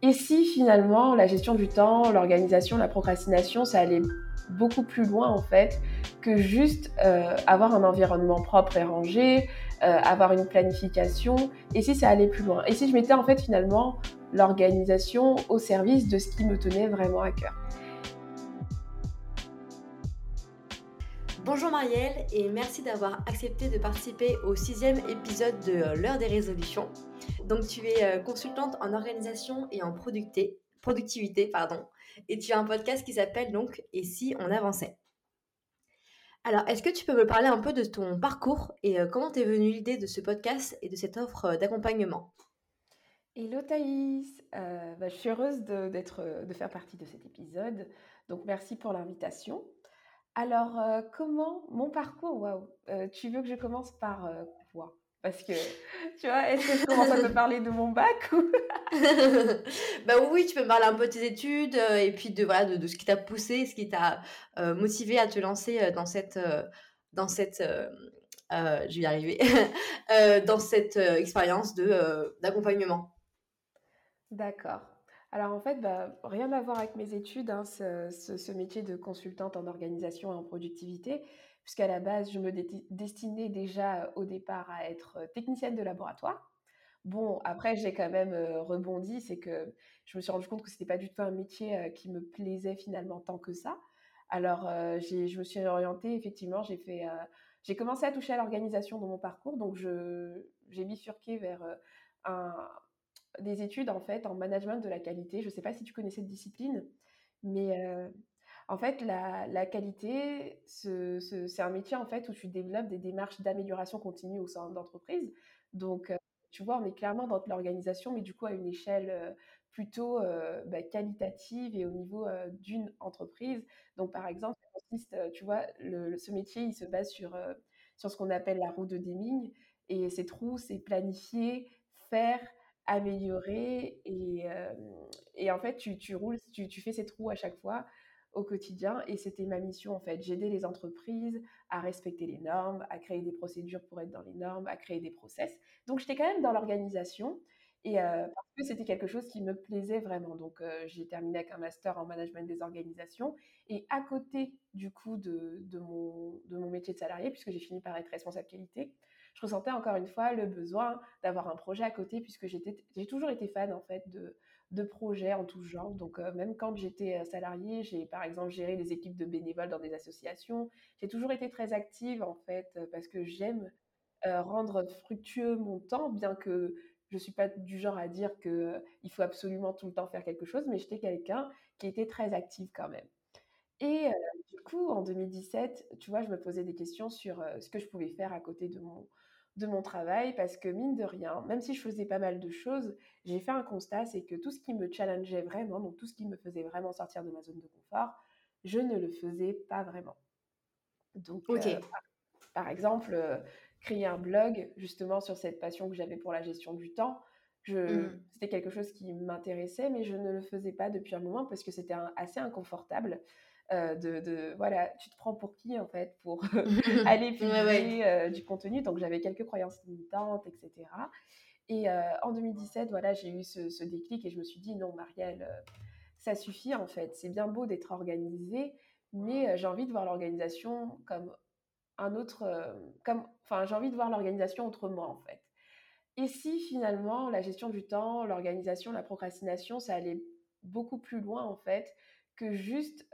Et si finalement la gestion du temps, l'organisation, la procrastination, ça allait beaucoup plus loin en fait que juste euh, avoir un environnement propre et rangé, euh, avoir une planification, et si ça allait plus loin? Et si je mettais en fait finalement l'organisation au service de ce qui me tenait vraiment à cœur? Bonjour Marielle et merci d'avoir accepté de participer au sixième épisode de euh, l'heure des résolutions. Donc tu es euh, consultante en organisation et en productivité pardon, et tu as un podcast qui s'appelle donc Et si on avançait? Alors est-ce que tu peux me parler un peu de ton parcours et euh, comment t'es venue l'idée de ce podcast et de cette offre d'accompagnement? Hello Thaïs, bah, je suis heureuse de, de faire partie de cet épisode. Donc merci pour l'invitation. Alors, euh, comment mon parcours, waouh, euh, tu veux que je commence par euh, Parce que, tu vois, est-ce que je commence à te parler de mon bac ou... Bah oui, tu peux me parler un peu de tes études et puis de, voilà, de, ce qui t'a poussé, ce qui t'a motivé à te lancer dans cette, dans cette je vais y arriver, dans cette expérience de, d'accompagnement. D'accord. Alors en fait, bah, rien à voir avec mes études, hein, ce, métier de consultante en organisation et en productivité, puisqu'à la base, je me destinais déjà au départ à être technicienne de laboratoire. Bon, après, j'ai quand même rebondi, c'est que je me suis rendu compte que ce n'était pas du tout un métier qui me plaisait finalement tant que ça. Alors, je me suis orientée, effectivement, j'ai fait, j'ai commencé à toucher à l'organisation dans mon parcours, donc j'ai bifurqué vers un, des études en fait en management de la qualité. Je ne sais pas si tu connais cette discipline, mais euh, en fait la, qualité, c'est un métier en fait où tu développes des démarches d'amélioration continue au sein d'entreprise. Donc euh, tu vois, on est clairement dans l'organisation, mais du coup à une échelle euh, plutôt bah, qualitative et au niveau d'une entreprise. Donc par exemple, tu vois, ce métier il se base sur sur ce qu'on appelle la roue de Deming. Et cette roue, c'est planifier, faire, améliorer. Et, en fait, tu, roules, tu, fais cette roue à chaque fois au quotidien. Et c'était ma mission, en fait. J'aidais les entreprises à respecter les normes, à créer des procédures pour être dans les normes, à créer des process. Donc, j'étais quand même dans l'organisation. Et parce que c'était quelque chose qui me plaisait vraiment. Donc, j'ai terminé avec un master en management des organisations. Et à côté, du coup, de, de, mon, de mon métier de salarié, puisque j'ai fini par être responsable qualité, je ressentais encore une fois le besoin d'avoir un projet à côté puisque j'ai toujours été fan en fait de, de projets en tout genre. Donc euh, même quand j'étais euh, salariée, j'ai par exemple géré des équipes de bénévoles dans des associations. J'ai toujours été très active en fait euh, parce que j'aime rendre fructueux mon temps, bien que je ne suis pas du genre à dire qu'il faut absolument tout le temps faire quelque chose, mais j'étais quelqu'un qui était très active quand même. Et du coup, en 2017, tu vois, je me posais des questions sur ce que je pouvais faire à côté de mon, de mon travail parce que mine de rien, même si je faisais pas mal de choses, j'ai fait un constat, c'est que tout ce qui me challengeait vraiment, donc tout ce qui me faisait vraiment sortir de ma zone de confort, je ne le faisais pas vraiment. Donc, euh, par, exemple, euh, créer un blog justement sur cette passion que j'avais pour la gestion du temps, mmh. c'était quelque chose qui m'intéressait, mais je ne le faisais pas depuis un moment parce que c'était assez inconfortable. Euh, de, voilà, tu te prends pour qui en fait pour aller publier euh, du contenu. Donc j'avais quelques croyances limitantes, etc. Et euh, en 2017, voilà, j'ai eu ce, déclic et je me suis dit non, Marielle, ça suffit en fait. C'est bien beau d'être organisé, mais j'ai envie de voir l'organisation comme un autre, comme, enfin, j'ai envie de voir l'organisation autrement en fait. Et si finalement la gestion du temps, l'organisation, la procrastination, ça allait beaucoup plus loin en fait que juste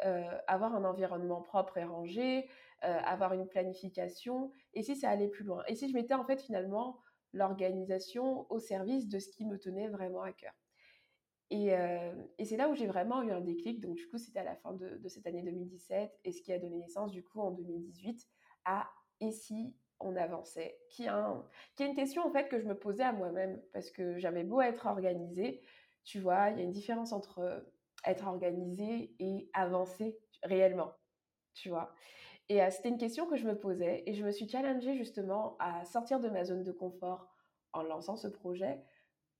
avoir un environnement propre et rangé, avoir une planification, et si ça allait plus loin? Et si je mettais en fait finalement l'organisation au service de ce qui me tenait vraiment à cœur? Et, et c'est là où j'ai vraiment eu un déclic. Donc du coup, c'était à la fin de, cette année 2017, et ce qui a donné naissance du coup en 2018 à Et si on avançait? qui, a qui est une question en fait que je me posais à moi-même, parce que j'avais beau être organisée, tu vois, il y a une différence entre être organisé et avancer réellement, tu vois? Et c'était une question que je me posais et je me suis challengée justement à sortir de ma zone de confort en lançant ce projet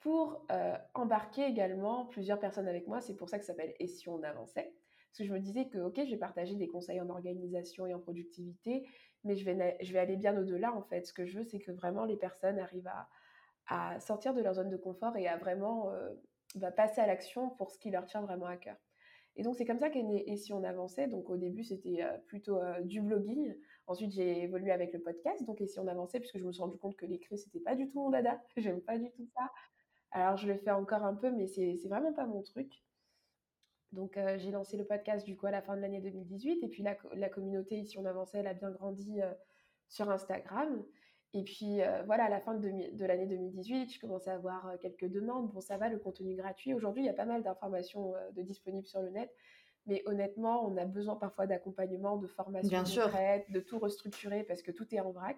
pour embarquer également plusieurs personnes avec moi. C'est pour ça que ça s'appelle Et si on avançait? Parce que je me disais que, ok, je vais partager des conseils en organisation et en productivité, mais je vais, je vais aller bien au-delà en fait. Ce que je veux, c'est que vraiment les personnes arrivent à, sortir de leur zone de confort et à vraiment... bah, passer à l'action pour ce qui leur tient vraiment à cœur. Et donc, c'est comme ça qu'est né Et si on avançait? Donc, au début, c'était plutôt du blogging. Ensuite, j'ai évolué avec le podcast. Donc, Et si on avançait, puisque je me suis rendu compte que l'écrit, c'était pas du tout mon dada. J'aime pas du tout ça. Alors, je le fais encore un peu, mais c'est vraiment pas mon truc. Donc, j'ai lancé le podcast du coup à la fin de l'année 2018. Et puis, la, la, communauté, ici on avançait, elle a bien grandi sur Instagram. Et puis voilà, à la fin de, de l'année 2018, je commençais à avoir quelques demandes. Bon, ça va, le contenu gratuit. Aujourd'hui, il y a pas mal d'informations de disponibles sur le net. Mais honnêtement, on a besoin parfois d'accompagnement, de formation concrète, de tout restructurer parce que tout est en vrac.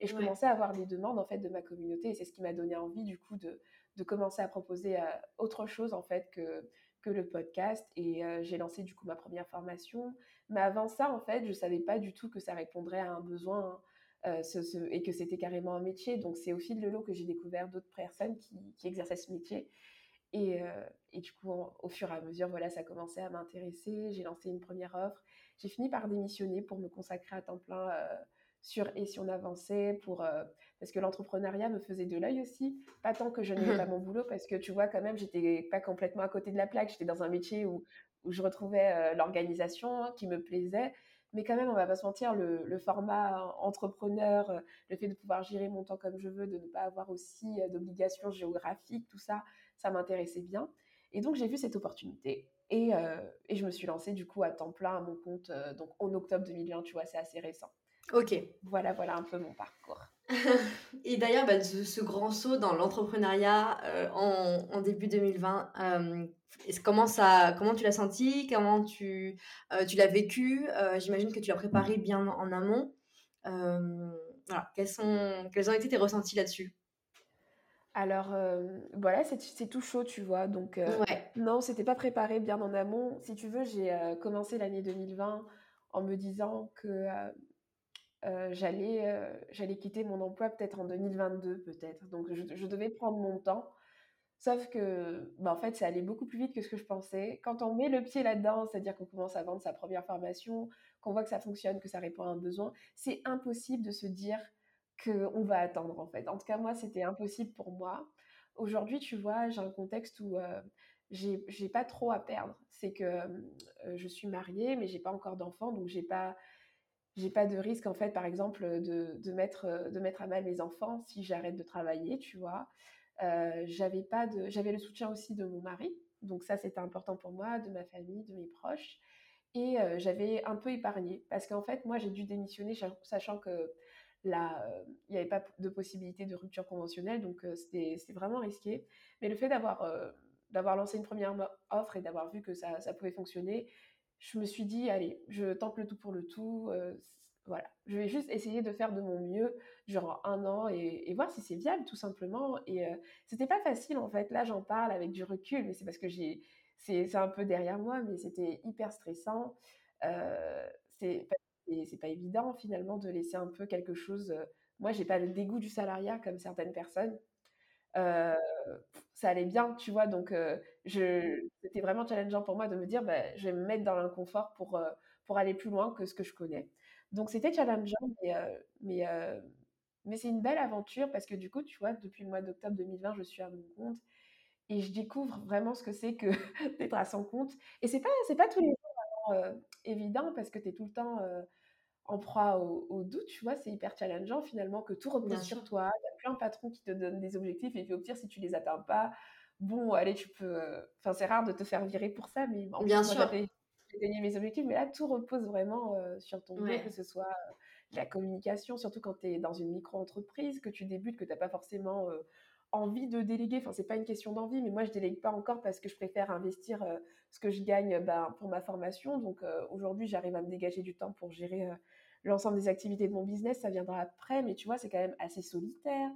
Et je commençais à avoir des demandes en fait de ma communauté et c'est ce qui m'a donné envie du coup de, de commencer à proposer autre chose en fait que, que le podcast. Et j'ai lancé du coup ma première formation. Mais avant ça, en fait, je savais pas du tout que ça répondrait à un besoin euh, et que c'était carrément un métier. Donc, c'est au fil de l'eau que j'ai découvert d'autres personnes qui, exerçaient ce métier. Et, euh, et du coup, au fur et à mesure, voilà, ça commençait à m'intéresser. J'ai lancé une première offre. J'ai fini par démissionner pour me consacrer à temps plein euh, sur et si on avançait pour parce que l'entrepreneuriat me faisait de l'œil aussi pas tant que je n'aimais pas mon boulot parce que tu vois quand même j'étais pas complètement à côté de la plaque j'étais dans un métier où où je retrouvais l'organisation qui me plaisait mais quand même, on va pas se mentir, le, format entrepreneur, euh, le fait de pouvoir gérer mon temps comme je veux, de ne pas avoir aussi euh, d'obligations géographiques, tout ça, ça m'intéressait bien. Et donc, j'ai vu cette opportunité. Et, euh, et, je me suis lancée du coup à temps plein à mon compte, donc en octobre 2020, tu vois, c'est assez récent. Ok. Voilà, voilà un peu mon parcours. et d'ailleurs, bah, ce, grand saut dans l'entrepreneuriat en, en, début 2020, comment, ça, comment tu l'as senti? Comment tu, euh, tu l'as vécu? Euh, J'imagine que tu l'as préparé bien en amont. Euh, voilà. Quels, sont, quels ont été tes ressentis là-dessus? Alors voilà, c'est tout chaud, tu vois. Donc ouais. non, c'était pas préparé bien en amont. Si tu veux, j'ai commencé l'année 2020 en me disant que j'allais j'allais quitter mon emploi peut-être en 2022, peut-être. Donc je, devais prendre mon temps. Sauf que, bah, en fait, ça allait beaucoup plus vite que ce que je pensais. Quand on met le pied là-dedans, c'est-à-dire qu'on commence à vendre sa première formation, qu'on voit que ça fonctionne, que ça répond à un besoin, c'est impossible de se dire qu'on va attendre, en fait. En tout cas, moi, c'était impossible pour moi. Aujourd'hui, tu vois, j'ai un contexte où euh, j'ai pas trop à perdre. C'est que euh, je suis mariée, mais j'ai pas encore d'enfants, donc j'ai pas j'ai pas de risque en fait par exemple de, de, mettre de mettre à mal mes enfants si j'arrête de travailler tu vois euh, j'avais pas j'avais le soutien aussi de mon mari, donc ça c'était important pour moi, de ma famille, de mes proches, et euh, j'avais un peu épargné parce qu'en fait moi j'ai dû démissionner sachant que euh, il n'y avait pas de possibilité de rupture conventionnelle, donc c'était, c'était vraiment risqué. Mais le fait d'avoir d'avoir lancé une première offre et d'avoir vu que ça, ça, pouvait fonctionner, je me suis dit allez, je tente le tout pour le tout voilà, je vais juste essayer de faire de mon mieux durant un an et, voir si c'est viable tout simplement. Et euh, c'était pas facile en fait. Là, j'en parle avec du recul, mais c'est parce que j'ai, c'est, un peu derrière moi, mais c'était hyper stressant. Euh, c'est, c'est pas évident finalement de laisser un peu quelque chose. Euh, moi, j'ai pas le dégoût du salariat comme certaines personnes. Euh, ça allait bien, tu vois. Donc, je, c'était vraiment challengeant pour moi de me dire, bah, je vais me mettre dans l'inconfort pour, pour aller plus loin que ce que je connais. Donc c'était challengeant, mais, euh, mais, euh, mais c'est une belle aventure parce que du coup, tu vois, depuis le mois d'octobre 2020, je suis à mon compte et je découvre vraiment ce que c'est que d'être à son compte. Et c'est pas, c'est pas tous les jours vraiment euh, évident parce que tu es tout le temps en proie au, doute, tu vois, c'est hyper challengeant finalement que tout repose sur toi. Il y a plein de patrons qui te donnent des objectifs et puis au pire, si tu les atteins pas, bon, allez, tu peux. Enfin, c'est rare de te faire virer pour ça, mais en Bien sûr gagner mes objectifs, mais là, tout repose vraiment euh, sur ton dos, que ce soit euh, la communication, surtout quand tu es dans une micro-entreprise, que tu débutes, que tu n'as pas forcément euh, envie de déléguer. Enfin, c'est pas une question d'envie, mais moi, je délègue pas encore parce que je préfère investir ce que je gagne ben, pour ma formation. Donc, aujourd'hui, j'arrive à me dégager du temps pour gérer l'ensemble des activités de mon business. Ça viendra après, mais tu vois, c'est quand même assez solitaire.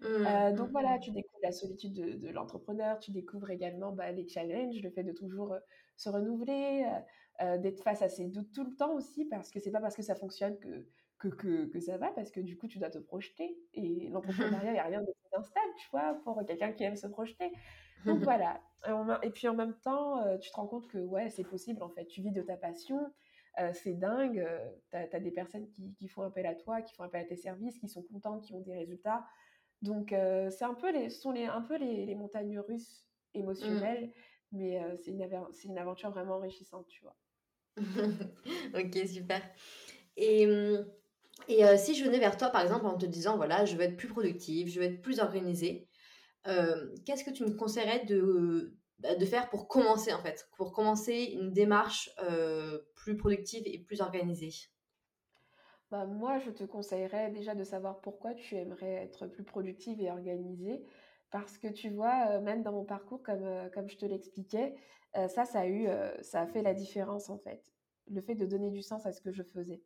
Mmh, donc mmh, voilà, mmh. tu découvres la solitude de, l'entrepreneur, tu découvres également bah, les challenges, le fait de toujours se renouveler, d'être face à ses doutes tout le temps aussi, parce que c'est pas parce que ça fonctionne que, que, que, que, ça va, parce que du coup, tu dois te projeter. Et l'entrepreneuriat, il n'y a rien de plus instable, tu vois, pour quelqu'un qui aime se projeter. Donc voilà. Et puis en même temps, tu te rends compte que ouais, c'est possible en fait. Tu vis de ta passion. c'est dingue. tu as, des personnes qui, qui, font appel à toi, qui font appel à tes services, qui sont contents, qui ont des résultats. Donc, c'est un peu les, sont les, un peu les, les montagnes russes émotionnel, mais c'est une, une aventure vraiment enrichissante, tu vois. ok, super. Et, mmh, et si je venais vers toi, par exemple, en te disant, voilà, je veux être plus productive, je veux être plus organisée, qu'est-ce que tu me conseillerais de, bah, faire pour commencer, en fait, pour commencer une démarche plus productive et plus organisée? Bah, moi, je te conseillerais déjà de savoir pourquoi tu aimerais être plus productive et organisée. Parce que tu vois, même dans mon parcours, comme, comme je te l'expliquais, ça, ça a eu, ça a fait la différence en fait. Le fait de donner du sens à ce que je faisais.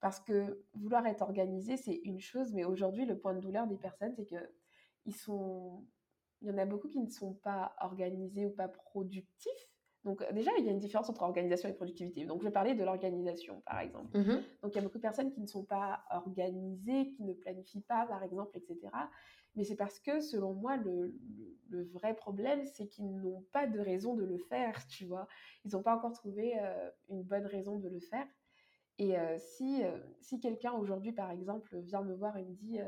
Parce que vouloir être organisé, c'est une chose, mais aujourd'hui, le point de douleur des personnes, c'est que ils sont, il y en a beaucoup qui ne sont pas organisés ou pas productifs. Donc déjà, il y a une différence entre organisation et productivité. Donc je vais parler de l'organisation, par exemple. Mmh Donc il y a beaucoup de personnes qui ne sont pas organisées, qui ne planifient pas, par exemple, etc. Mais c'est parce que, selon moi, le, le, vrai problème, c'est qu'ils n'ont pas de raison de le faire, tu vois. Ils n'ont pas encore trouvé euh, une bonne raison de le faire. Et euh, si, euh, si quelqu'un aujourd'hui, par exemple, vient me voir et me dit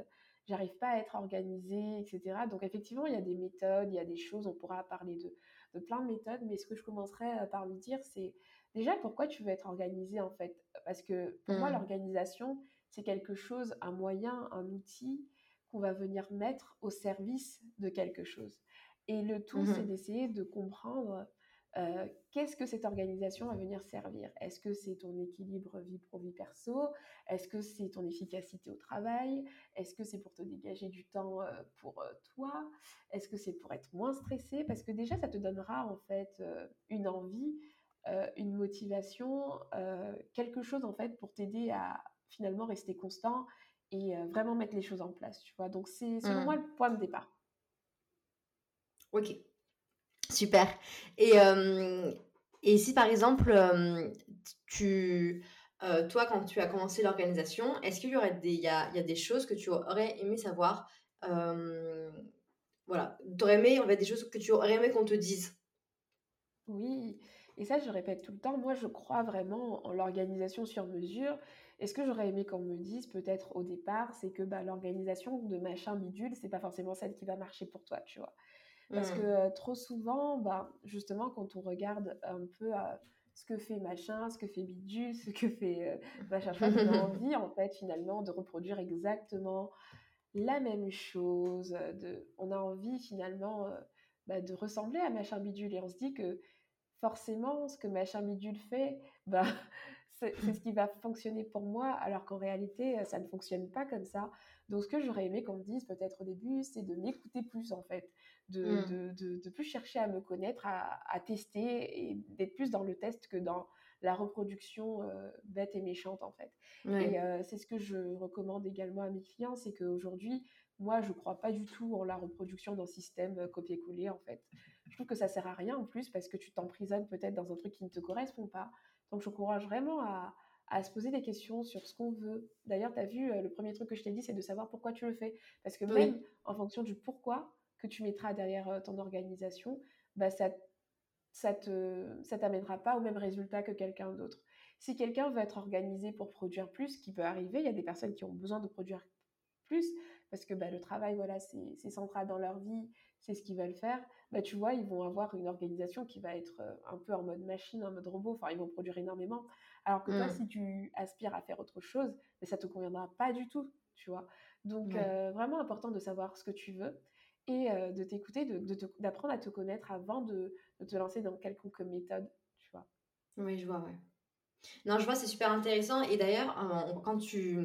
j'arrive pas à être organisé, etc. Donc effectivement, il y a des méthodes, il y a des choses, on pourra parler de, de plein de méthodes, mais ce que je commencerai par lui dire, c'est déjà pourquoi tu veux être organisé en fait? Parce que pour moi, mmh. l'organisation, c'est quelque chose, un moyen, un outil qu'on va venir mettre au service de quelque chose. Et le tout, c'est mmh d'essayer de comprendre euh, qu'est-ce que cette organisation va venir servir? Est-ce que c'est ton équilibre vie pro-vie perso? Est-ce que c'est ton efficacité au travail? Est-ce que c'est pour te dégager du temps euh, pour euh, toi? Est-ce que c'est pour être moins stressé? Parce que déjà, ça te donnera en fait une envie, une motivation, quelque chose en fait pour t'aider à finalement rester constant et vraiment mettre les choses en place, tu vois? Donc, c'est selon moi mmh. le point de départ. Ok, super. Et, et si par exemple, tu, toi, quand tu as commencé l'organisation, est-ce qu'il y aurait des, y a, y a, des choses que tu aurais aimé savoir Voilà, tu aurais aimé, en fait, des choses que tu aurais aimé qu'on te dise? Oui, et ça, je répète tout le temps. Moi, je crois vraiment en l'organisation sur mesure. Et ce que j'aurais aimé qu'on me dise, peut-être au départ, c'est que bah, l'organisation de machin bidule, c'est pas forcément celle qui va marcher pour toi, tu vois. Parce que mmh. trop souvent, bah, justement, quand on regarde un peu ce que fait machin, ce que fait bidule, ce que fait machin, on a envie, en fait, finalement, de reproduire exactement la même chose. De, on a envie, finalement, bah, de ressembler à machin bidule. Et on se dit que forcément, ce que machin bidule fait, bah, c'est ce qui va fonctionner pour moi, alors qu'en réalité, ça ne fonctionne pas comme ça. Donc, ce que j'aurais aimé qu'on me dise peut-être au début, c'est de m'écouter plus, en fait, de, mmh. de, de, plus chercher à me connaître, à, à tester et d'être plus dans le test que dans la reproduction bête et méchante, en fait. Et c'est ce que je recommande également à mes clients, c'est qu'aujourd'hui, moi, je ne crois pas du tout en la reproduction d'un système copier-coller, en fait. Je trouve que ça sert à rien en plus parce que tu t'emprisonnes peut-être dans un truc qui ne te correspond pas. Donc, j'encourage vraiment à, à, se poser des questions sur ce qu'on veut. D'ailleurs, tu as vu, le premier truc que je t'ai dit, c'est de savoir pourquoi tu le fais. Parce que même en fonction du pourquoi que tu mettras derrière ton organisation, bah, ça ça te ça t'amènera pas au même résultat que quelqu'un d'autre. Si quelqu'un veut être organisé pour produire plus, ce qui peut arriver, il y a des personnes qui ont besoin de produire plus parce que bah, le travail, voilà, c'est central dans leur vie, c'est ce qu'ils veulent faire, bah, tu vois, ils vont avoir une organisation qui va être euh, un peu en mode machine, en mode robot, enfin, ils vont produire énormément. Alors que toi, mmh. si tu aspires à faire autre chose, bah, ça te conviendra pas du tout, tu vois. Donc, euh, vraiment important de savoir ce que tu veux et euh, de t'écouter, d'apprendre à te connaître avant de, de, te lancer dans quelconque méthode, tu vois. Oui, je vois, ouais. Non, je vois, c'est super intéressant. Et d'ailleurs, quand tu,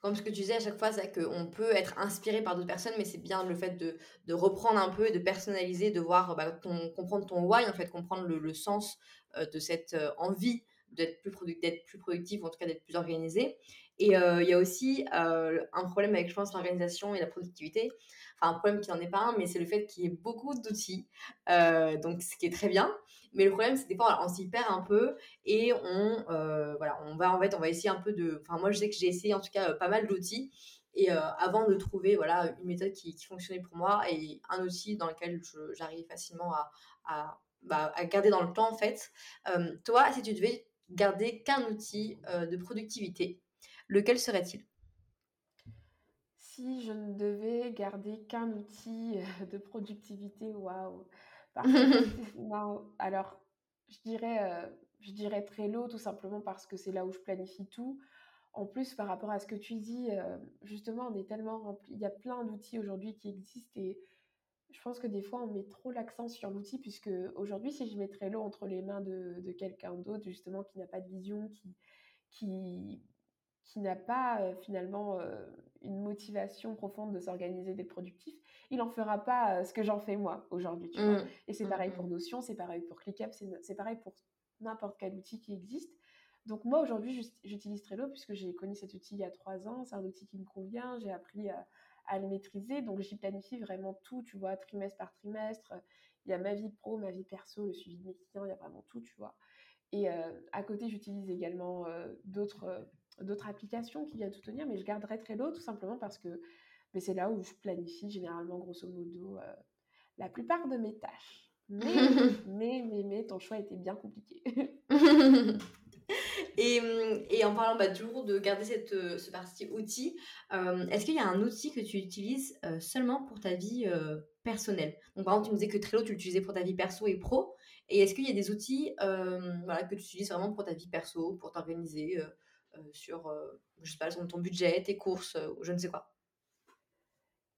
comme ce que tu disais à chaque fois, c'est qu'on peut être inspiré par d'autres personnes, mais c'est bien le fait de, de, reprendre un peu, de personnaliser, de voir, bah, ton, comprendre ton why, en fait, comprendre le, le sens euh, de cette euh, envie d'être plus, d'être plus productif, ou en tout cas d'être plus organisé. Et euh, il y a aussi un problème avec, je pense, l'organisation et la productivité. Enfin, un problème qui n'en est pas un, mais c'est le fait qu'il y ait beaucoup d'outils, donc ce qui est très bien. Mais le problème, c'est des fois, on s'y perd un peu et on, euh, voilà, on va en fait, on va essayer un peu de. Enfin, moi, je sais que j'ai essayé en tout cas pas mal d'outils et euh, avant de trouver voilà une méthode qui, fonctionnait pour moi et un outil dans lequel j'arrive facilement bah, à, garder dans le temps en fait. Euh, toi, si tu devais garder qu'un outil de productivité, lequel serait-il? Si je ne devais garder qu'un outil de productivité, waouh alors, je dirais, je dirais Trello tout simplement parce que c'est là où je planifie tout. En plus, par rapport à ce que tu dis, justement, on est tellement rempli. Il y a plein d'outils aujourd'hui qui existent et je pense que des fois, on met trop l'accent sur l'outil, puisque aujourd'hui, si je mets Trello entre les mains de, de quelqu'un d'autre, justement, qui n'a pas de vision, qui, qui, qui n'a pas euh, finalement euh, une motivation profonde de s'organiser, d'être productif, il n'en fera pas euh, ce que j'en fais moi aujourd'hui. Mmh. Et c'est mmh, pareil pour mmh. Notion, c'est pareil pour ClickUp, c'est pareil pour n'importe quel outil qui existe. Donc moi aujourd'hui j'utilise Trello puisque j'ai connu cet outil il y a trois ans, c'est un outil qui me convient, j'ai appris à, à, le maîtriser, donc j'y planifie vraiment tout, tu vois, trimestre par trimestre. Il y a ma vie pro, ma vie perso, le suivi de mes clients, il y a vraiment tout, tu vois. Et à côté j'utilise également d'autres d'autres applications qui viennent soutenir, mais je garderai Trello tout simplement parce que c'est là où je planifie généralement, grosso modo, euh, la plupart de mes tâches. Mais, mais, mais, mais, ton choix était bien compliqué. et, et, en parlant bah, toujours de garder cette, euh, ce parti outil, euh, est-ce qu'il y a un outil que tu utilises seulement pour ta vie personnelle? Donc, par exemple, tu me disais que Trello, tu l'utilisais pour ta vie perso et pro. Et est-ce qu'il y a des outils voilà, que tu utilises vraiment pour ta vie perso, pour t'organiser sur, euh, je sais pas, ton budget, tes courses, euh, je ne sais quoi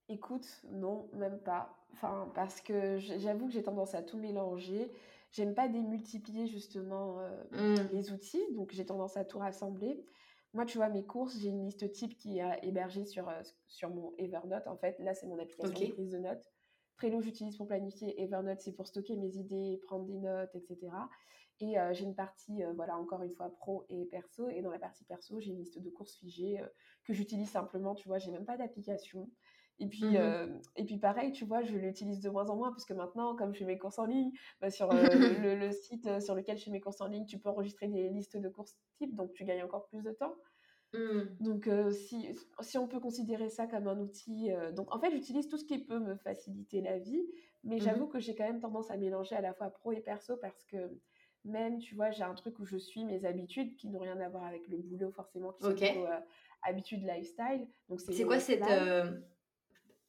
Écoute, non, même pas. Enfin, parce que j'avoue que j'ai tendance à tout mélanger. J'aime pas démultiplier justement mmh. les outils, donc j'ai tendance à tout rassembler. Moi, tu vois, mes courses, j'ai une liste type qui est hébergée sur, sur mon Evernote. En fait, là, c'est mon application de prise de notes. Trello, j'utilise pour planifier. Evernote, c'est pour stocker mes idées, prendre des notes, etc. Et j'ai une partie, voilà, encore une fois, pro et perso. Et dans la partie perso, j'ai une liste de courses figées que j'utilise simplement, tu vois, j'ai même pas d'application. Et puis, mmh et puis pareil, tu vois, je l'utilise de moins en moins parce que maintenant, comme je fais mes courses en ligne, bah, sur le, site sur lequel je fais mes courses en ligne, tu peux enregistrer des listes de courses type, donc tu gagnes encore plus de temps. Mmh. Donc, si, si on peut considérer ça comme un outil, donc en fait, j'utilise tout ce qui peut me faciliter la vie, mais mmh j'avoue que j'ai quand même tendance à mélanger à la fois pro et perso parce que même, tu vois, j'ai un truc où je suis mes habitudes qui n'ont rien à voir avec le boulot forcément, qui sont plutôt euh, habitudes lifestyle. Donc c'est quoi cette euh,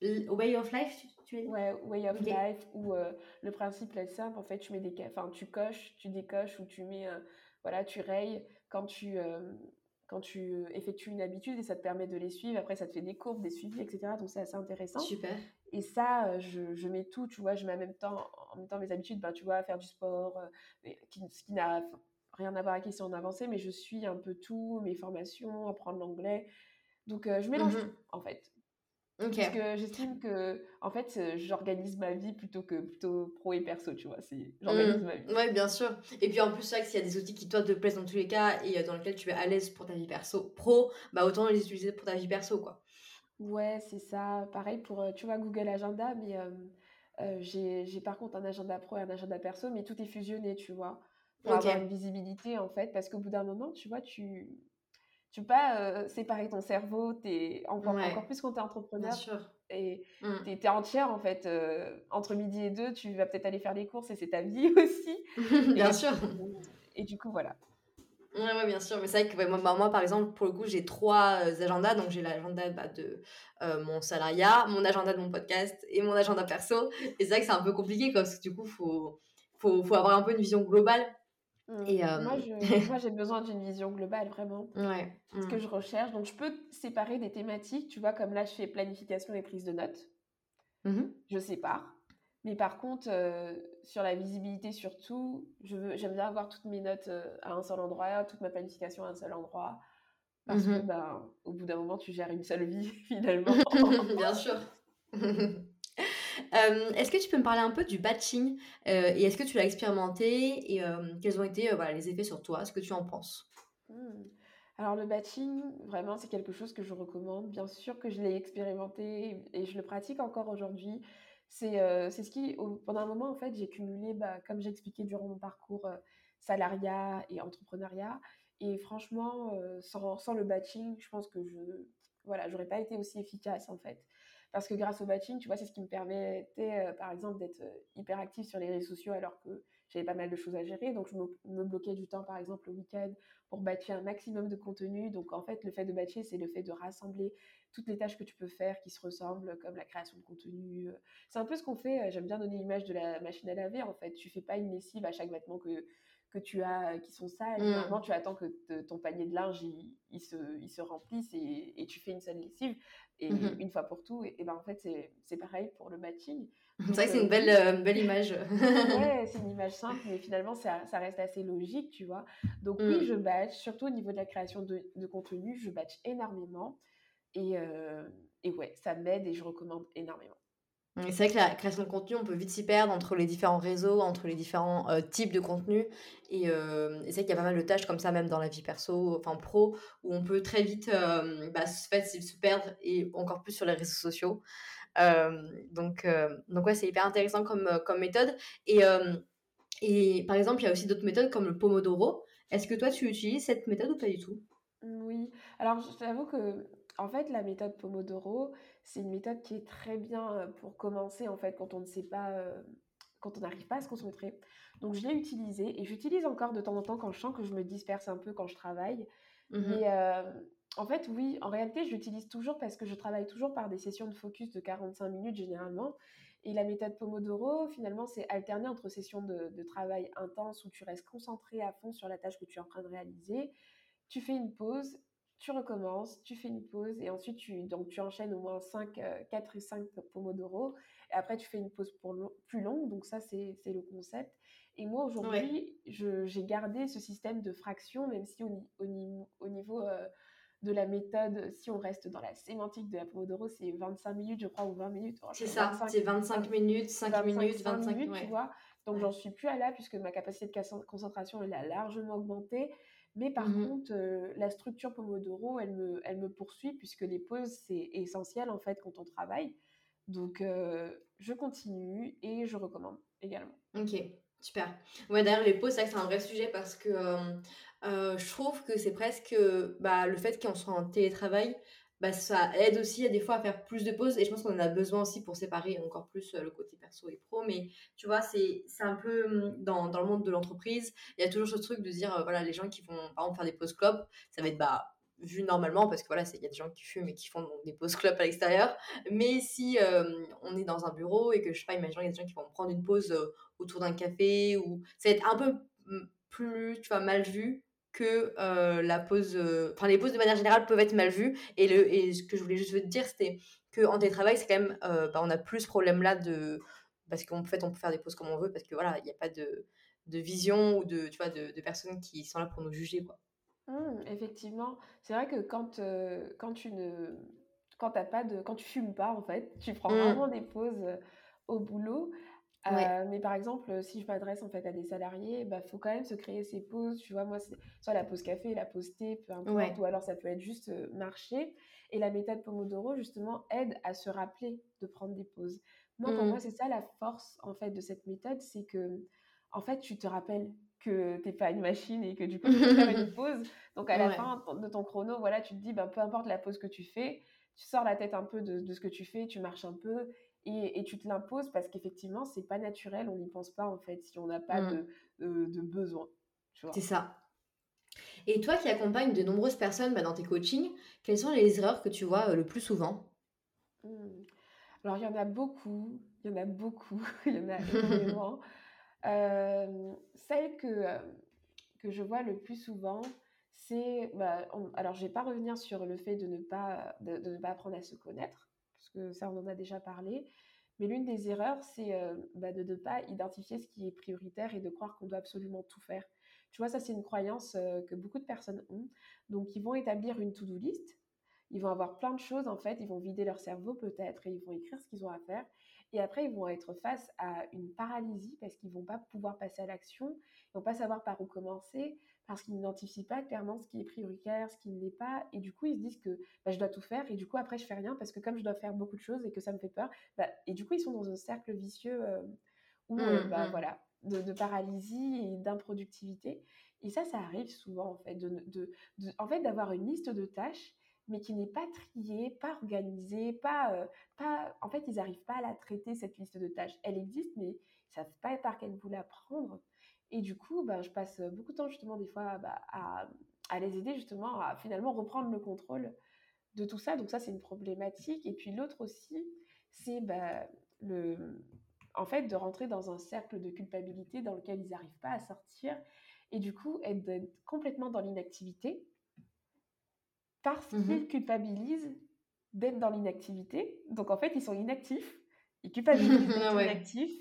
way of life tu, tu Ouais, way of life où euh, le principe est simple. En fait, tu mets des, enfin, tu coches, tu décoches ou tu mets, voilà, tu rayes quand tu quand tu effectues une habitude et ça te permet de les suivre. Après, ça te fait des courbes, des suivis, etc. Donc, c'est assez intéressant. Super. Et ça, je, je, mets tout, tu vois, je mets en même temps, en même temps mes habitudes, ben, tu vois, faire du sport, qui, ce qui n'a rien à voir avec ici en mais je suis un peu tout, mes formations, apprendre l'anglais. Donc, je mélange mmh tout, en fait. Parce que j'estime que, en fait, j'organise ma vie plutôt que plutôt pro et perso, tu vois. J'organise mmh. ma vie. Ouais, bien sûr. Et puis en plus, c'est vrai que s'il y a des outils qui, toi, te plaisent dans tous les cas et dans lesquels tu es à l'aise pour ta vie perso, pro, bah autant les utiliser pour ta vie perso, quoi. Ouais, c'est ça. Pareil pour, tu vois, Google Agenda, mais j'ai, j'ai par contre un agenda pro et un agenda perso, mais tout est fusionné, tu vois. Pour avoir une visibilité, en fait, parce qu'au bout d'un moment, tu vois, tu tu peux pas séparer ton cerveau, es encore, encore plus quand tu es entrepreneur. Et mmh. tu es, entière en fait. entre midi et deux, tu vas peut-être aller faire les courses et c'est ta vie aussi. bien sûr. Et du coup, voilà. Ouais, ouais, bien sûr. Mais c'est vrai que moi, bah, moi, par exemple, pour le coup, j'ai trois agendas. Donc, j'ai l'agenda bah, de mon salariat, mon agenda de mon podcast et mon agenda perso. Et c'est vrai que c'est un peu compliqué parce que du coup, il faut, faut, faut, avoir un peu une vision globale Mmh. Et Moi, j'ai besoin d'une vision globale, vraiment. Ouais. Ce que mmh. je recherche. Donc, je peux séparer des thématiques. Tu vois, comme là, je fais planification et prise de notes. Mmh je sépare. Mais par contre, sur la visibilité, surtout, j'aime bien avoir toutes mes notes à un seul endroit, toute ma planification à un seul endroit. Parce que, ben, au bout d'un moment, tu gères une seule vie, finalement. bien sûr. Euh, est-ce que tu peux me parler un peu du batching euh, et est-ce que tu l'as expérimenté et euh, quels ont été voilà, les effets sur toi? Est-ce que tu en penses? Mmh. Alors le batching, vraiment, c'est quelque chose que je recommande. Bien sûr que je l'ai expérimenté et je le pratique encore aujourd'hui. C'est ce qui, pendant un moment, en fait, j'ai cumulé, bah, comme j'ai expliqué durant mon parcours, salariat et entrepreneuriat. Et franchement, sans, sans, le batching, je pense que je voilà, j'aurais pas été aussi efficace, en fait. Parce que grâce au batching, tu vois, c'est ce qui me permettait, par exemple, d'être hyper active sur les réseaux sociaux alors que j'avais pas mal de choses à gérer. Donc, je me, bloquais du temps, par exemple, le week-end pour batcher un maximum de contenu. Donc, en fait, le fait de batcher, c'est le fait de rassembler toutes les tâches que tu peux faire qui se ressemblent, comme la création de contenu. C'est un peu ce qu'on fait. J'aime bien donner l'image de la machine à laver, en fait. Tu fais pas une lessive à chaque vêtement que que tu as qui sont sales. Mmh. tu attends que ton panier de linge il, se, il se remplisse et, et, tu fais une seule lessive et mmh une fois pour tout. Et, ben en fait, c'est pareil pour le batching. C'est vrai que c'est une belle, euh, belle image. ouais, c'est une image simple, mais finalement, ça, ça, reste assez logique, tu vois. Donc, oui, mmh. je batch, surtout au niveau de la création de, de contenu, je batch énormément. Et, euh, et ouais, ça m'aide et je recommande énormément. C'est vrai que la création de contenu, on peut vite s'y perdre entre les différents réseaux, entre les différents euh, types de contenu. Et, euh, c'est vrai qu'il y a pas mal de tâches comme ça, même dans la vie perso, enfin pro, où on peut très vite euh, bah, se, se perdre et encore plus sur les réseaux sociaux. donc, donc ouais, c'est hyper intéressant comme, comme méthode. Et, et par exemple, il y a aussi d'autres méthodes comme le Pomodoro. Est-ce que toi, tu utilises cette méthode ou pas du tout? Oui. Alors, je t'avoue que, en fait, la méthode Pomodoro, c'est une méthode qui est très bien pour commencer, en fait, quand on ne sait pas, quand on n'arrive pas à se concentrer. Donc, je l'ai utilisée et j'utilise encore de temps en temps quand je sens que je me disperse un peu quand je travaille. Mmh Mais en fait, oui, en réalité, je l'utilise toujours parce que je travaille toujours par des sessions de focus de 45 minutes généralement. Et la méthode Pomodoro, finalement, c'est alterner entre sessions de, de, travail intense où tu restes concentré à fond sur la tâche que tu es en train de réaliser. Tu fais une pause tu recommences, tu fais une pause et ensuite tu, donc tu enchaînes au moins 5, 4 et 5 pomodoro. Et après, tu fais une pause pour plus longue. Donc ça, c'est le concept. Et moi, aujourd'hui, j'ai gardé ce système de fraction, même si au, au, niveau euh, de la méthode, si on reste dans la sémantique de la pomodoro, c'est 25 minutes, je crois, ou 20 minutes. C'est ça, c'est 25 minutes, 5 minutes, 25 minutes, tu vois. Donc j'en suis plus à là, puisque ma capacité de concentration, elle a largement augmenté. Mais par mmh contre, la structure Pomodoro, elle me, elle me poursuit puisque les pauses, c'est essentiel en fait quand on travaille. Donc, je continue et je recommande également. Ok, super. Ouais, d'ailleurs, les pauses, c'est un vrai sujet parce que je trouve que c'est presque bah, le fait qu'on soit en télétravail, bah, ça aide aussi à des fois à faire plus de pauses. Et je pense qu'on en a besoin aussi pour séparer encore plus euh, le côté perso et pro. Mais tu vois c'est un peu hum, dans, dans le monde de l'entreprise il y a toujours ce truc de dire euh, voilà les gens qui vont par exemple faire des pauses club ça va être bah vu normalement parce que voilà il y a des gens qui fument et qui font des pauses club à l'extérieur. Mais si on est dans un bureau et que je sais pas imaginons il y a des gens qui vont prendre une pause autour d'un café ou ça va être un peu hum, plus tu vois mal vu que euh, la pause, euh, enfin les pauses de manière générale peuvent être mal vues. Et, le, et ce que je voulais juste te dire, c'était qu'en télétravail, c'est quand même, euh, bah, on a plus ce problème-là de, parce qu'en fait, on peut faire des pauses comme on veut, parce que voilà, il n'y a pas de, de, vision ou de, tu vois, de, de, personnes qui sont là pour nous juger, quoi. Mmh, effectivement, c'est vrai que quand, quand tu ne, quand as pas de, quand tu fumes pas, en fait, tu prends mmh. vraiment des pauses au boulot. Euh, mais par exemple, si je m'adresse en fait à des salariés, il bah, faut quand même se créer ces pauses. Tu vois, moi, c'est soit la pause café, la pause thé, peu importe, ou alors ça peut être juste marcher. Et la méthode Pomodoro, justement, aide à se rappeler de prendre des pauses. Moi, pour moi, mmh. c'est ça la force en fait de cette méthode, c'est que en fait, tu te rappelles que tu n'es pas une machine et que du coup, tu peux faire une pause. Donc, à la fin de ton chrono, voilà, tu te dis, ben, peu importe la pause que tu fais, tu sors la tête un peu de, de ce que tu fais, tu marches un peu et, tu te l'imposes parce qu'effectivement, c'est pas naturel, on n'y pense pas en fait si on n'a pas mmh. de, de, besoin. C'est ça. Et toi qui accompagnes de nombreuses personnes bah, dans tes coachings, quelles sont les erreurs que tu vois euh, le plus souvent? Mmh. Alors, il y en a beaucoup, il y en a beaucoup, il y en a énormément. euh, celle que, euh, que je vois le plus souvent, c'est. Bah, alors, je vais pas revenir sur le fait de ne pas, de ne pas apprendre à se connaître que ça, on en a déjà parlé. Mais l'une des erreurs, c'est euh, bah, de ne pas identifier ce qui est prioritaire et de croire qu'on doit absolument tout faire. Tu vois, ça, c'est une croyance euh, que beaucoup de personnes ont. Donc, ils vont établir une to-do list. Ils vont avoir plein de choses, en fait. Ils vont vider leur cerveau, peut-être, et ils vont écrire ce qu'ils ont à faire. Et après, ils vont être face à une paralysie parce qu'ils vont pas pouvoir passer à l'action. Ils vont pas savoir par où commencer parce qu'ils n'identifient pas clairement ce qui est prioritaire, ce qui ne l'est pas, et du coup ils se disent que bah, je dois tout faire, et du coup après je fais rien parce que comme je dois faire beaucoup de choses et que ça me fait peur, bah, et du coup ils sont dans un cercle vicieux euh, où, euh, mmh, bah, mmh. voilà, de, paralysie et d'improductivité. Et ça, ça arrive souvent en fait, de, de, en fait d'avoir une liste de tâches, mais qui n'est pas triée, pas organisée, pas, euh, pas... En fait, ils n'arrivent pas à la traiter, cette liste de tâches. Elle existe, mais ils ne savent pas par quel bout la prendre. Et du coup, ben, je passe beaucoup de temps justement des fois bah, à, les aider justement à finalement reprendre le contrôle de tout ça. Donc ça, c'est une problématique. Et puis l'autre aussi, c'est bah, le, en fait de rentrer dans un cercle de culpabilité dans lequel ils n'arrivent pas à sortir et du coup être, complètement dans l'inactivité parce mmh qu'ils culpabilisent d'être dans l'inactivité. Donc en fait, ils sont inactifs, ils culpabilisent d'être inactifs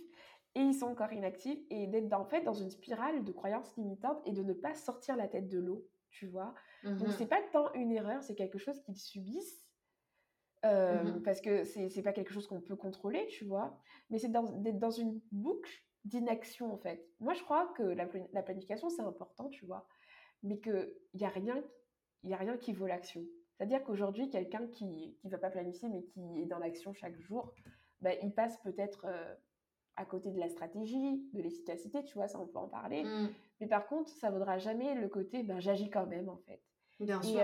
et ils sont encore inactifs et d'être en fait dans une spirale de croyances limitantes et de ne pas sortir la tête de l'eau, tu vois? Donc Donc c'est pas tant une erreur, c'est quelque chose qu'ils subissent mmh parce que c'est pas quelque chose qu'on peut contrôler, tu vois? Mais c'est d'être dans, une boucle d'inaction, en fait. Moi, je crois que la, la planification, c'est important, tu vois? Mais qu'il n'y a, rien, y a rien qui vaut l'action. C'est-à-dire qu'aujourd'hui, quelqu'un qui ne va pas planifier, mais qui est dans l'action chaque jour, bah, il passe peut-être à côté de la stratégie, de l'efficacité, tu vois, ça, on peut en parler. Mmh. Mais par contre, ça ne vaudra jamais le côté, ben, j'agis quand même, en fait. Bien sûr.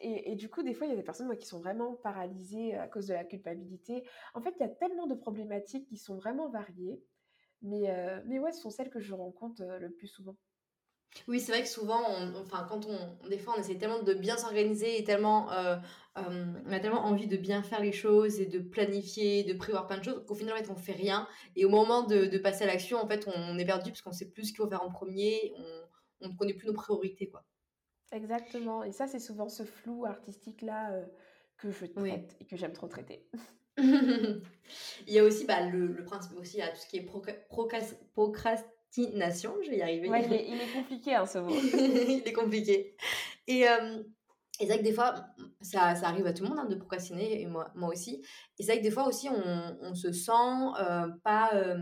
Et, et, du coup, des fois, il y a des personnes moi, qui sont vraiment paralysées à cause de la culpabilité. En fait, il y a tellement de problématiques qui sont vraiment variées. Mais, mais ouais, ce sont celles que je rencontre le plus souvent. Oui, c'est vrai que souvent, enfin, quand on, des fois, on essaie tellement de bien s'organiser et tellement, on a tellement envie de bien faire les choses et de planifier, de prévoir plein de choses qu'au final, en fait, on fait rien. Et au moment de, de passer à l'action, en fait, on est perdu parce qu'on sait plus ce qu'il faut faire en premier, on ne connaît plus nos priorités, quoi. Exactement. Et ça, c'est souvent ce flou artistique-là euh, que je traite et que j'aime trop traiter. Il y a aussi bah, le, le principe aussi à tout ce qui est procrastination, je vais y arriver. Ouais, il, est, il est compliqué hein, ce mot. il est compliqué. Et euh, et c'est vrai que des fois, ça, ça, arrive à tout le monde hein, de procrastiner, et moi, moi aussi. Et c'est vrai que des fois aussi, on, on se sent euh, pas. Euh,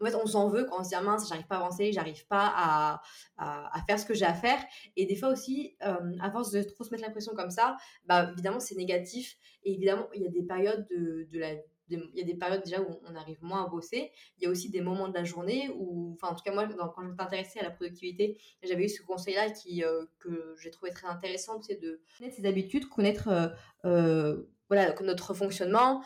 en fait, on s'en veut quand on se dit, ah, mince, j'arrive pas à avancer, j'arrive pas à, à, à, faire ce que j'ai à faire. Et des fois aussi, euh, à force de trop se mettre la pression comme ça, bah, évidemment, c'est négatif. Et évidemment, il y a des périodes de, de la il y a des périodes déjà où on arrive moins à bosser. Il y a aussi des moments de la journée où, enfin, en tout cas, moi, quand je m'intéressais à la productivité, j'avais eu ce conseil-là euh, que j'ai trouvé très intéressant, c'est de connaître ses habitudes, connaître euh, euh, voilà, notre fonctionnement.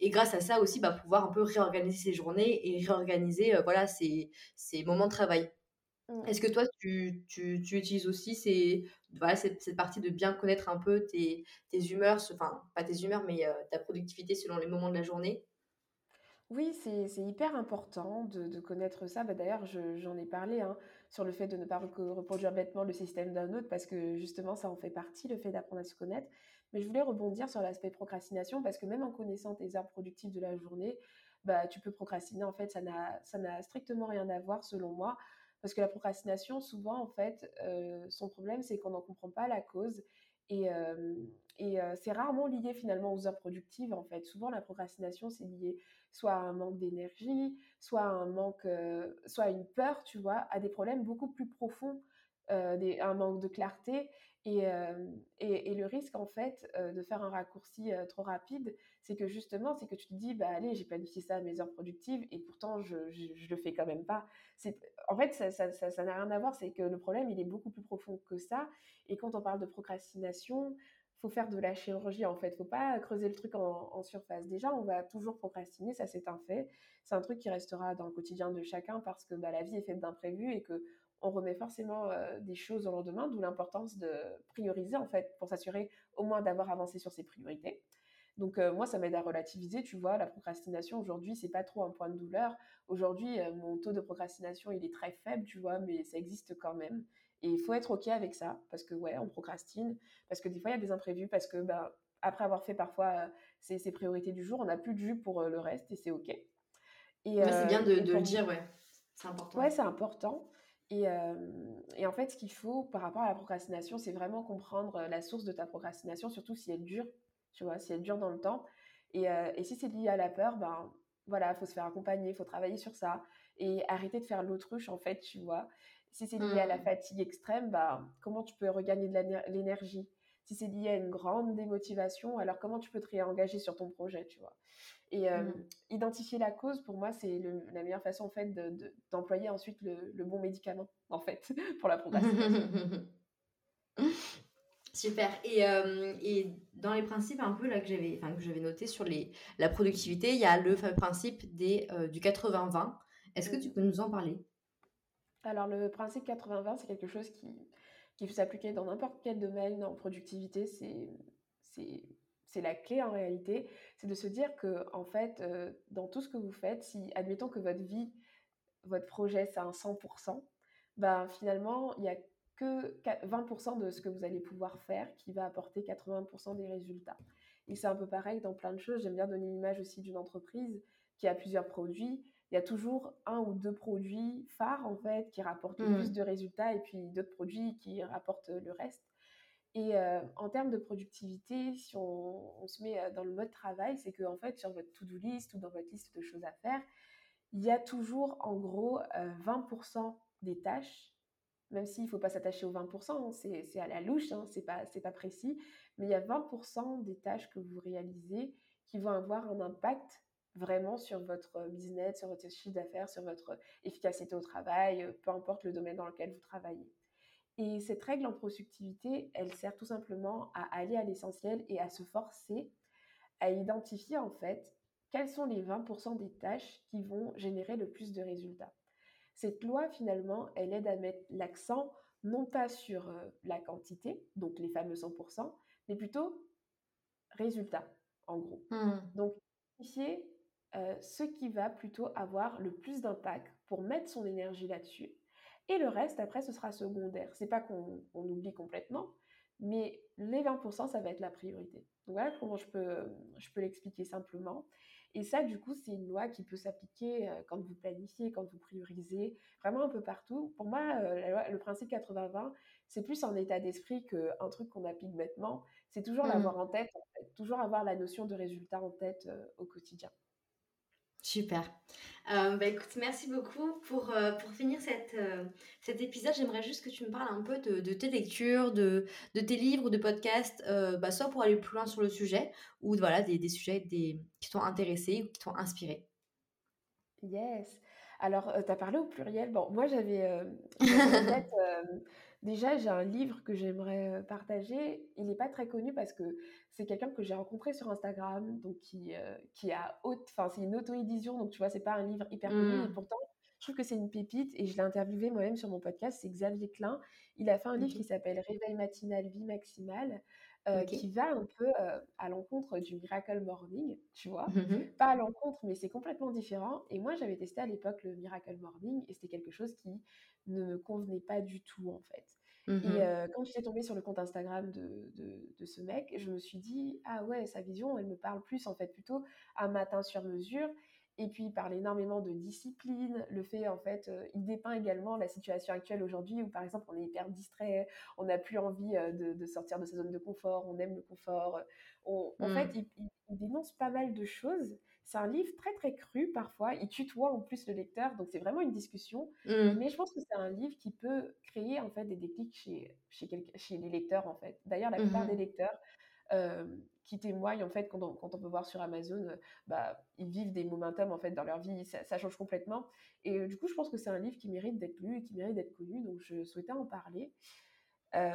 et grâce à ça aussi, bah, pouvoir un peu réorganiser ses journées et réorganiser voilà, ses, ses moments de travail. Mmh. Est-ce que toi, tu, tu, tu utilises aussi ces, voilà, cette, cette, partie de bien connaître un peu tes, tes humeurs, enfin, pas tes humeurs, mais ta productivité selon les moments de la journée? Oui, c'est hyper important de, de, connaître ça. Bah, D'ailleurs, j'en ai parlé hein, sur le fait de ne pas reproduire bêtement le système d'un autre, parce que justement, ça en fait partie, le fait d'apprendre à se connaître. Mais je voulais rebondir sur l'aspect procrastination, parce que même en connaissant tes heures productives de la journée, bah, tu peux procrastiner. En fait, ça n'a strictement rien à voir, selon moi, parce que la procrastination, souvent, en fait, euh, son problème, c'est qu'on n'en comprend pas la cause. Et, euh, et euh, c'est rarement lié finalement aux heures productives, en fait. Souvent, la procrastination, c'est lié soit à un manque d'énergie, soit à un manque, soit à une peur, tu vois, à des problèmes beaucoup plus profonds, des, un manque de clarté. Et, et, et, le risque, en fait, de faire un raccourci trop rapide, c'est que justement, c'est que tu te dis, bah allez, j'ai planifié ça à mes heures productives et pourtant, je, je, le fais quand même pas. En fait, ça n'a ça, ça, rien à voir, c'est que le problème, il est beaucoup plus profond que ça. Et quand on parle de procrastination, faut faire de la chirurgie en fait, faut pas creuser le truc en, en surface. Déjà, on va toujours procrastiner, ça c'est un fait. C'est un truc qui restera dans le quotidien de chacun parce que bah, la vie est faite d'imprévus et que on remet forcément des choses au lendemain, d'où l'importance de prioriser en fait pour s'assurer au moins d'avoir avancé sur ses priorités. Donc moi, ça m'aide à relativiser, tu vois, la procrastination aujourd'hui, c'est pas trop un point de douleur. Aujourd'hui, mon taux de procrastination, il est très faible, tu vois, mais ça existe quand même. Et il faut être OK avec ça, parce que ouais, on procrastine, parce que des fois, il y a des imprévus, parce que ben, après avoir fait parfois ses, ses, priorités du jour, on n'a plus de jus pour le reste, et c'est OK. Et, c'est bien de, de le dire, ouais. C'est important. Ouais, c'est important. Et, et, en fait, ce qu'il faut par rapport à la procrastination, c'est vraiment comprendre la source de ta procrastination, surtout si elle dure, tu vois, si elle dure dans le temps. Et, et si c'est lié à la peur, ben voilà, il faut se faire accompagner, il faut travailler sur ça et arrêter de faire l'autruche, en fait, tu vois. Si c'est lié à la mmh. fatigue extrême, ben, comment tu peux regagner de l'énergie? Si c'est lié à une grande démotivation, alors comment tu peux te réengager sur ton projet, tu vois? Et mmh. identifier la cause, pour moi, c'est la meilleure façon, en fait, d'employer de, ensuite le, le, bon médicament, en fait, pour la procrastination. Super. Et, et, dans les principes un peu là que j'avais, enfin que j'avais noté sur les, la productivité, il y a le principe des, du 80-20. Est-ce que tu peux nous en parler? Alors le principe 80-20, c'est quelque chose qui, qui peut s'appliquer dans n'importe quel domaine en productivité. C'est la clé en réalité, c'est de se dire que en fait, dans tout ce que vous faites, si admettons que votre vie, votre projet, c'est un 100%, ben finalement, il y a que 20% de ce que vous allez pouvoir faire qui va apporter 80% des résultats. Et c'est un peu pareil dans plein de choses. J'aime bien donner l'image aussi d'une entreprise qui a plusieurs produits. Il y a toujours un ou deux produits phares en fait qui rapportent le plus mmh. de résultats et puis d'autres produits qui rapportent le reste. Et euh, en termes de productivité, si on, se met euh, dans le mode travail, c'est que en fait sur votre to-do list ou dans votre liste de choses à faire, il y a toujours en gros 20% euh, des tâches même s'il ne faut pas s'attacher aux 20%, hein, c'est à la louche, hein, c'est pas, pas précis, mais il y a 20% des tâches que vous réalisez qui vont avoir un impact vraiment sur votre business, sur votre chiffre d'affaires, sur votre efficacité au travail, euh, peu importe le domaine dans lequel vous travaillez. Et cette règle en productivité, elle sert tout simplement à aller à l'essentiel et à se forcer à identifier en fait quelles sont les 20% des tâches qui vont générer le plus de résultats. Cette loi, finalement, elle aide à mettre l'accent non pas sur euh, la quantité, donc les fameux 100%, mais plutôt résultat, en gros. Mmh. Donc, identifier euh, ce qui va plutôt avoir le plus d'impact pour mettre son énergie là-dessus. Et le reste, après, ce sera secondaire. C'est pas qu'on oublie complètement, mais les 20%, ça va être la priorité. Donc voilà comment je peux, je peux l'expliquer simplement. Et ça, du coup, c'est une loi qui peut s'appliquer quand vous planifiez, quand vous priorisez, vraiment un peu partout. Pour moi, le principe 80-20, c'est plus un état d'esprit qu'un truc qu'on applique bêtement. C'est toujours mmh. l'avoir en tête, toujours avoir la notion de résultat en tête au quotidien. Super. Euh, bah, écoute, merci beaucoup. Pour, euh, pour finir cette, euh, cet épisode, j'aimerais juste que tu me parles un peu de, de tes lectures, de, de, tes livres, de podcasts, bah, soit pour aller plus loin sur le sujet, ou voilà, des, des sujets des, qui t'ont intéressé ou qui t'ont inspiré. Yes. Alors, tu as parlé au pluriel. Bon, moi, j'avais Déjà, j'ai un livre que j'aimerais partager. Il n'est pas très connu parce que c'est quelqu'un que j'ai rencontré sur Instagram, donc qui, qui a haute, enfin c'est une auto-édition, donc tu vois, c'est pas un livre hyper connu, mais mmh. pourtant, je trouve que c'est une pépite et je l'ai interviewé moi-même sur mon podcast. C'est Xavier Klein. Il a fait un livre qui s'appelle Réveil matinal, vie maximale. Qui va un peu à l'encontre du Miracle Morning, tu vois? Mmh pas à l'encontre, mais c'est complètement différent. Et moi, j'avais testé à l'époque le Miracle Morning et c'était quelque chose qui ne me convenait pas du tout en fait. Et mmh quand j'étais tombée sur le compte Instagram de, de, ce mec, je me suis dit, ah ouais, sa vision, elle me parle plus en fait, plutôt un matin sur mesure. Et puis, il parle énormément de discipline, le fait, en fait, il dépeint également la situation actuelle aujourd'hui où, par exemple, on est hyper distrait, on n'a plus envie de, de, sortir de sa zone de confort, on aime le confort. En fait, mmh. il, il, dénonce pas mal de choses c'est un livre très très cru parfois. Il tutoie en plus le lecteur, donc c'est vraiment une discussion. Mmh. Mais je pense que c'est un livre qui peut créer en fait des déclics chez, chez, chez les lecteurs en fait. D'ailleurs, la plupart des mmh lecteurs qui témoignent en fait quand on, peut voir sur Amazon, bah, ils vivent des momentum en fait dans leur vie, ça, change complètement. Et du coup, je pense que c'est un livre qui mérite d'être lu et qui mérite d'être connu, donc je souhaitais en parler.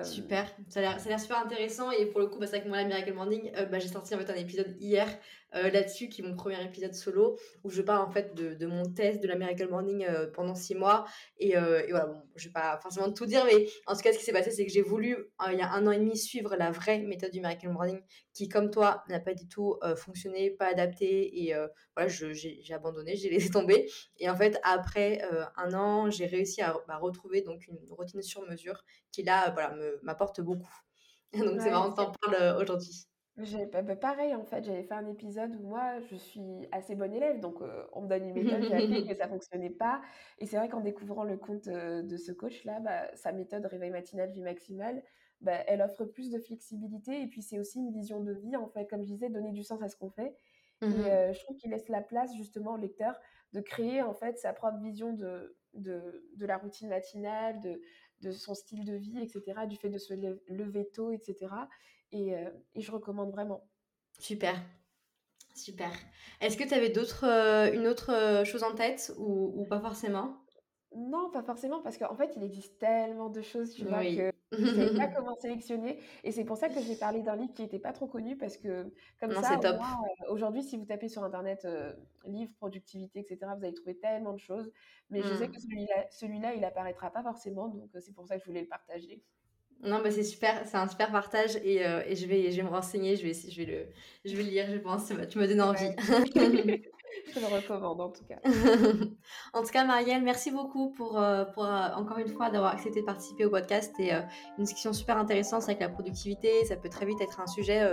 Super, ça a l'air super intéressant et pour le coup, bah, c'est vrai moi, la Miracle Morning, bah, j'ai sorti en fait un épisode hier euh, là-dessus, qui est mon premier épisode solo, où je parle en fait de, de mon test de la Miracle Morning euh, pendant six mois. Et, euh, et, voilà, bon, je vais pas forcément tout dire, mais en tout cas, ce qui s'est passé, c'est que j'ai voulu, il y a un an et demi, suivre la vraie méthode du Miracle Morning, qui, comme toi, n'a pas du tout fonctionné, pas adapté. Et voilà, j'ai abandonné, j'ai laissé tomber. Et en fait, après un an, j'ai réussi à bah, retrouver donc une routine sur mesure qui, là, voilà, m'apporte beaucoup. Donc, c'est marrant que t'en parles aujourd'hui. J'ai bah, bah, pareil en fait, j'avais fait un épisode où moi je suis assez bonne élève, donc on me donne une méthode, j'ai appris que ça fonctionnait pas. Et c'est vrai qu'en découvrant le compte de ce coach-là, bah, sa méthode réveil matinal, vie maximale, bah, elle offre plus de flexibilité et puis c'est aussi une vision de vie en fait, comme je disais, donner du sens à ce qu'on fait. Et mmh je trouve qu'il laisse la place justement au lecteur de créer en fait sa propre vision de, de, de la routine matinale, de, de son style de vie, etc., du fait de se lever tôt, etc. Euh, et, je recommande vraiment. Super. Super. Est-ce que tu avais d'autres, euh, une autre euh, chose en tête ou, pas forcément? Non, pas forcément, parce qu'en fait, il existe tellement de choses, tu vois, que Je ne savais pas comment sélectionner. Et c'est pour ça que j'ai parlé d'un livre qui n'était pas trop connu parce que, comme ça, euh, aujourd'hui, si vous tapez sur Internet euh, livre, productivité, etc., vous allez trouver tellement de choses. Mais je sais mmh. que celui-là, celui-là il apparaîtra pas forcément. Donc, c'est pour ça que je voulais le partager. Non, bah c'est super, c'est un super partage et, euh, et, je, vais, je vais me renseigner, je vais, je vais, le, je vais le lire, je pense. Tu me donnes envie. je le recommande en tout cas. en tout cas, Marielle, merci beaucoup pour, euh, pour euh, encore une fois d'avoir accepté de participer au podcast et une discussion super intéressante avec la productivité. Ça peut très vite être un sujet,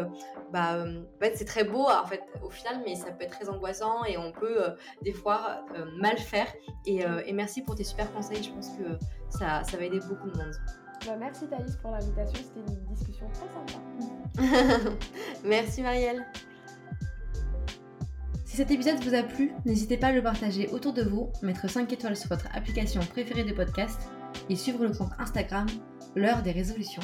bah, en fait, c'est très beau en fait au final, mais ça peut être très angoissant et on peut des fois mal faire. Et, et, merci pour tes super conseils, je pense que ça, ça va aider beaucoup de monde. Bah, merci Thaïs pour l'invitation, c'était une discussion très sympa. merci Marielle. Si cet épisode vous a plu, n'hésitez pas à le partager autour de vous, mettre 5 étoiles sur votre application préférée de podcast et suivre le compte Instagram L'heure des résolutions.